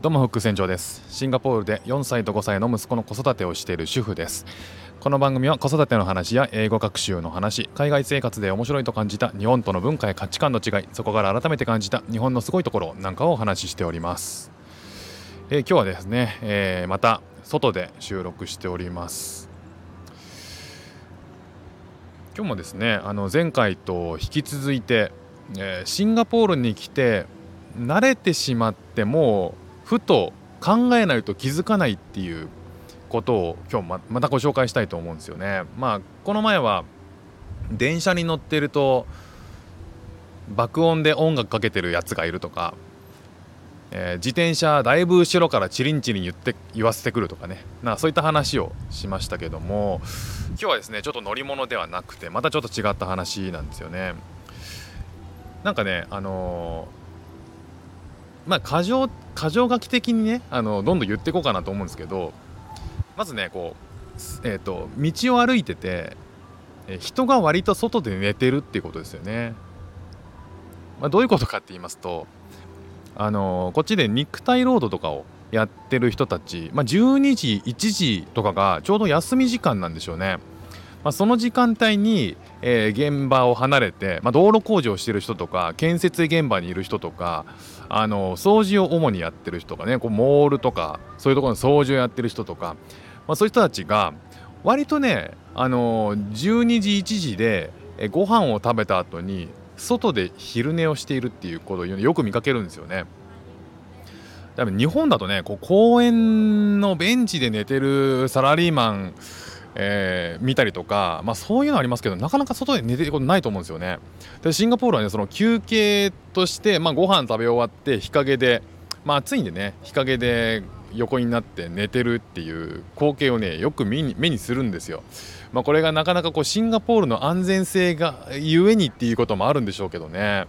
どうも副船長です。シンガポールで4歳と5歳の息子の子育てをしている主婦です。この番組は子育ての話や英語学習の話海外生活で面白いと感じた日本との文化や価値観の違いそこから改めて感じた日本のすごいところなんかをお話ししております、えー、今日はですね、えー、また外で収録しております。今日もですねあの前回と引き続いて、えー、シンガポールに来て慣れてしまってもふと考えないと気づかないっていうことを今日またご紹介したいと思うんですよね。まあこの前は電車に乗ってると爆音で音楽かけてるやつがいるとか、えー、自転車だいぶ後ろからチリンチリン言って言わせてくるとかねなそういった話をしましたけども今日はですねちょっと乗り物ではなくてまたちょっと違った話なんですよね。なんかねあのまあ過剰過剰書き的にねあのどんどん言っていこうかなと思うんですけどまずねこう、えーと、道を歩いてて、人が割と外で寝てるっていうことですよね。まあ、どういうことかって言いますとあのこっちで肉体労働とかをやってる人たち、まあ、12時1時とかがちょうど休み時間なんでしょうね。まあ、その時間帯に、えー、現場を離れて、まあ、道路工事をしている人とか建設現場にいる人とかあの掃除を主にやってる人とかねこうモールとかそういうところの掃除をやってる人とか、まあ、そういう人たちが割とねあの12時1時でご飯を食べた後に外で昼寝をしているっていうことをよく見かけるんですよね。多分日本だとねこう公園のベンチで寝てるサラリーマンえー、見たりとか、まあ、そういうのありますけどなかなか外で寝てることないと思うんですよね。でシンガポールはねその休憩として、まあ、ご飯食べ終わって日陰で、まあ、暑いんでね日陰で横になって寝てるっていう光景をねよく目に目にするんですよ。まあ、これがなかなかこうシンガポールの安全性がゆえにっていうこともあるんでしょうけどね。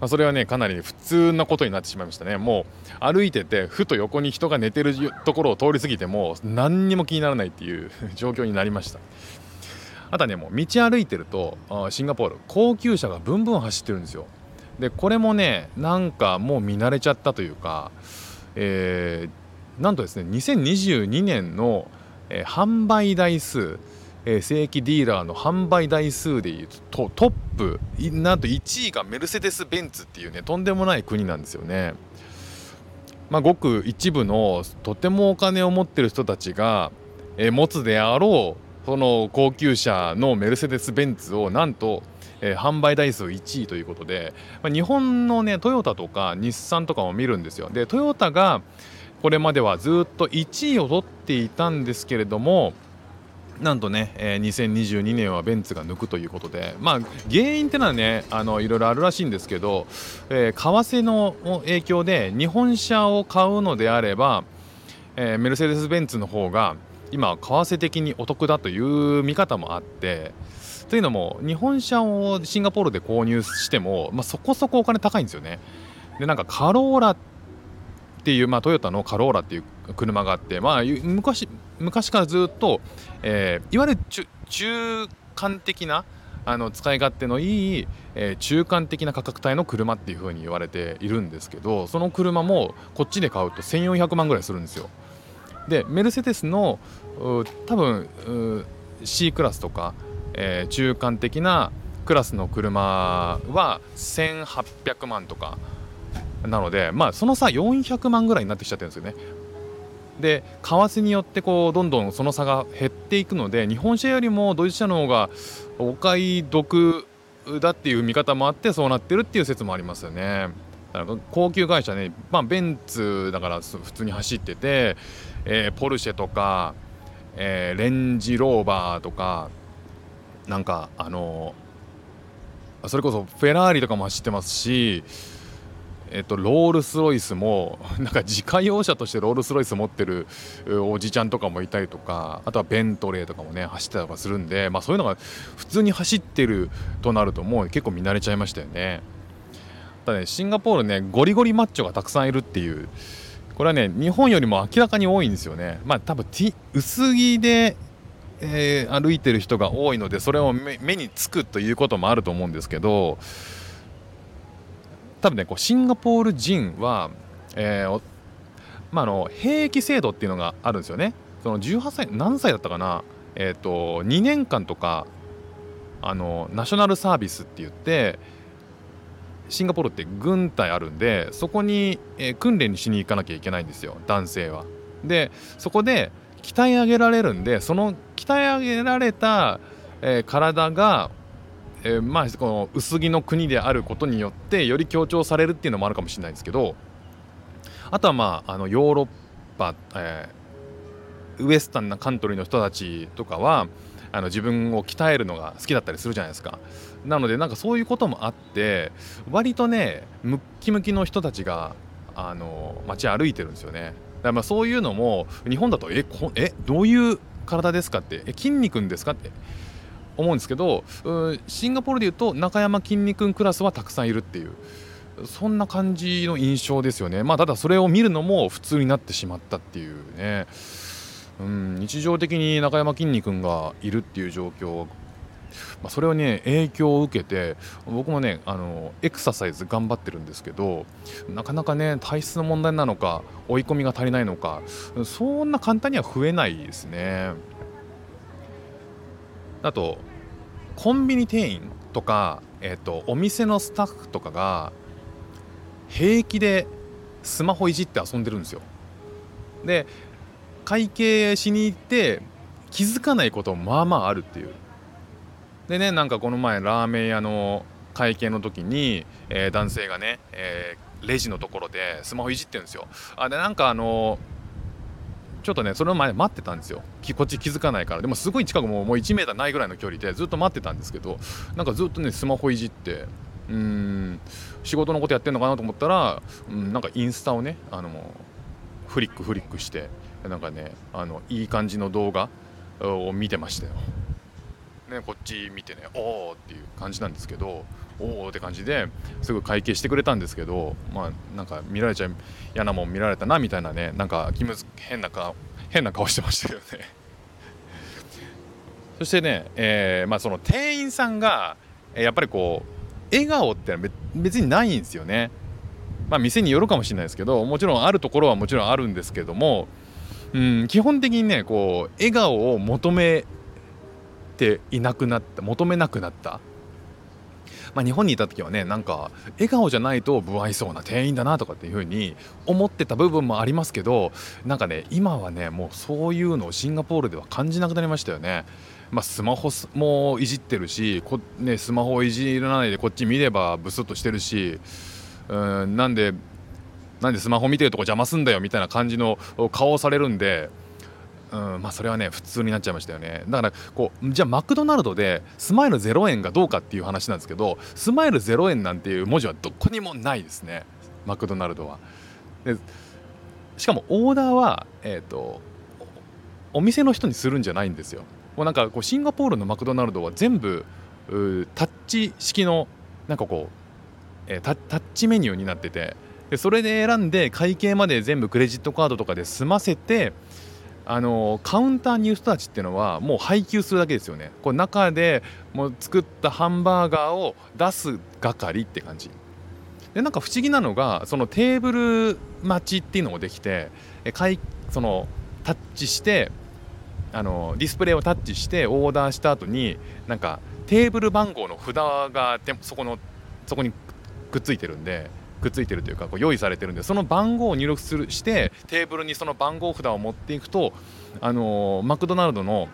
まあ、それはねかなり普通なことになってしまいましたね。もう歩いててふと横に人が寝てるところを通り過ぎても何にも気にならないっていう 状況になりました。あとはねもう道歩いてるとシンガポール高級車がブンブン走ってるんですよ。でこれもねなんかもう見慣れちゃったというか、えー、なんとですね2022年の、え、販売台数え、正規ディーラーの販売台数でいうとトップなんと1位がメルセデス・ベンツっていうねとんでもない国なんですよね。まあ、ごく一部のとてもお金を持ってる人たちが、え、持つであろうその高級車のメルセデス・ベンツをなんと、え、販売台数1位ということで、まあ、日本のねトヨタとか日産とかも見るんですよ。でトヨタがこれまではずっと1位を取っていたんですけれどもなんとね、えー、2022年はベンツが抜くということで、まあ、原因っていうのはねあのいろいろあるらしいんですけど、えー、為替の影響で日本車を買うのであれば、えー、メルセデス・ベンツの方が今為替的にお得だという見方もあってというのも日本車をシンガポールで購入しても、まあ、そこそこお金高いんですよね。でなんかカローラっっていう、まあ、トヨタのカローラっていう車があって、まあ、昔昔からずっと、えー、いわゆる中間的なあの使い勝手のいい、えー、中間的な価格帯の車っていう風に言われているんですけどその車もこっちで買うと1400万ぐらいするんですよ。でメルセデスの多分 C クラスとか、えー、中間的なクラスの車は1800万とかなのでまあその差400万ぐらいになってきちゃってるんですよね。で為替によってこうどんどんその差が減っていくので日本車よりもドイツ車の方がお買い得だっていう見方もあってそうなってるっていう説もありますよね。だから高級会社ね、まあ、ベンツだから普通に走ってて、えー、ポルシェとか、えー、レンジローバーとかなんかあのそれこそフェラーリとかも走ってますしえっと、ロールス・ロイスも なんか自家用車としてロールス・ロイス持ってるおじちゃんとかもいたりとかあとはベントレーとかもね走ってたりとかするんで、まあ、そういうのが普通に走ってるとなるともう結構見慣れちゃいましたよね。ただねシンガポールねゴリゴリマッチョがたくさんいるっていうこれはね日本よりも明らかに多いんですよね。まあ多分薄着でえー、歩いてる人が多いのでそれを目につくということもあると思うんですけど多分ねこうシンガポール人は、えーまあ、あの兵役制度っていうのがあるんですよね。その18歳何歳だったかな、えーと、2年間とかあのナショナルサービスって言ってシンガポールって軍隊あるんでそこに、えー、訓練にしに行かなきゃいけないんですよ男性は。でそこで鍛え上げられるんでその鍛え上げられた、えー、体が、えー、まあこの薄着の国であることによってより強調されるっていうのもあるかもしれないんですけどあとはまああのヨーロッパ、えー、ウエスタンなカントリーの人たちとかはあの自分を鍛えるのが好きだったりするじゃないですか。なのでなんかそういうこともあって割とねムッキムキの人たちがあの街歩いてるんですよね。だからまあそういうのも日本だとえこえどういう体ですかってえ筋肉んですかって思うんですけどシンガポールでいうと中山きんに君クラスはたくさんいるっていうそんな感じの印象ですよねまあただそれを見るのも普通になってしまったっていうねうん日常的に中山きんに君がいるっていう状況まあ、それをね影響を受けて僕もねあのエクササイズ頑張ってるんですけどなかなかね体質の問題なのか追い込みが足りないのかそんな簡単には増えないですね。あとコンビニ店員とか、えーと、お店のスタッフとかが平気でスマホいじって遊んでるんですよ。で会計しに行って気づかないこともまあまああるっていうでねなんかこの前ラーメン屋の会計の時に、えー、男性がね、えー、レジのところでスマホいじってるんですよあでなんかあのちょっとねその前待ってたんですよ。こっち気づかないから。でもすごい近くももう1 m ないぐらいの距離でずっと待ってたんですけどなんかずっとねスマホいじってうん仕事のことやってんのかなと思ったら、うん、なんかインスタをねあのフリックフリックしてなんかねあのいい感じの動画を見てましたよ。ね、こっち見てねおおっていう感じなんですけどおおって感じですぐ会計してくれたんですけどまあなんか見られちゃ嫌なもん見られたなみたいなねなんか気む変な顔変な顔してましたよね。そしてね、えー、まあ、その店員さんがやっぱりこう笑顔って別にないんですよね。まあ店によるかもしれないですけどもちろんあるところはもちろんあるんですけどもうん基本的にねこう笑顔を求めていなくなった求めなくなったまあ、日本にいた時はねなんか笑顔じゃないと不愛想な店員だなとかっていう風に思ってた部分もありますけどなんかね今はねもうそういうのをシンガポールでは感じなくなりましたよね。まあ、スマホもいじってるしこ、ね、スマホをいじらないでこっち見ればブスッとしてるしうんなんでなんでスマホ見てるとこ邪魔すんだよみたいな感じの顔をされるんでうんまあ、それはね普通になっちゃいましたよね。だからこうじゃあマクドナルドでスマイル0円がどうかっていう話なんですけどスマイル0円なんていう文字はどこにもないですね。マクドナルドは。でしかもオーダーは、えーと、お店の人にするんじゃないんですよ。もうなんかこうシンガポールのマクドナルドは全部タッチ式のなんかこう、えー、タッチメニューになってて。でそれで選んで会計まで全部クレジットカードとかで済ませてあのカウンターにいる人たちっていうのはもう配給するだけですよね。こう中でもう作ったハンバーガーを出す係って感じ。でなんか不思議なのがそのテーブル待ちっていうのもできてかいそのタッチしてあのディスプレイをタッチしてオーダーした後になんかテーブル番号の札がそこのそこにくっついてるんでくっついてるというかこう用意されてるんでその番号を入力するしてテーブルにその番号札を持っていくと、あのー、マクドナルドの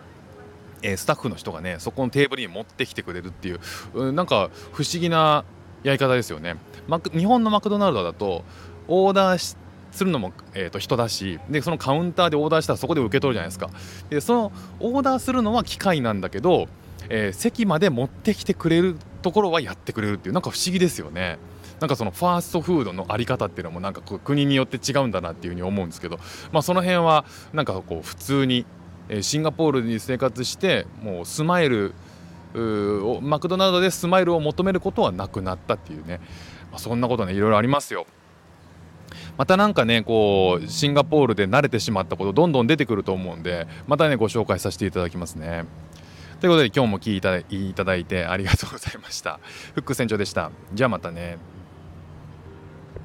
えー、スタッフの人がねそこのテーブルに持ってきてくれるっていう、うんなんか不思議なやり方ですよね。マク日本のマクドナルドだとオーダーするのも、えー、と人だしでそのカウンターでオーダーしたらそこで受け取るじゃないですか。でそのオーダーするのは機械なんだけど、えー、席まで持ってきてくれるところはやってくれるっていうなんか不思議ですよね。なんかそのファーストフードの在り方っていうのもなんか国によって違うんだなっていうふうに思うんですけど、まあ、その辺はなんかこう普通にシンガポールに生活してもうスマイルマクドナルドでスマイルを求めることはなくなったっていうね、まあ、そんなことねいろいろありますよ。またなんかねこうシンガポールで慣れてしまったことどんどん出てくると思うんでまたねご紹介させていただきますね。ということで今日も聞いていただいてありがとうございました。フック船長でした。じゃあまたね。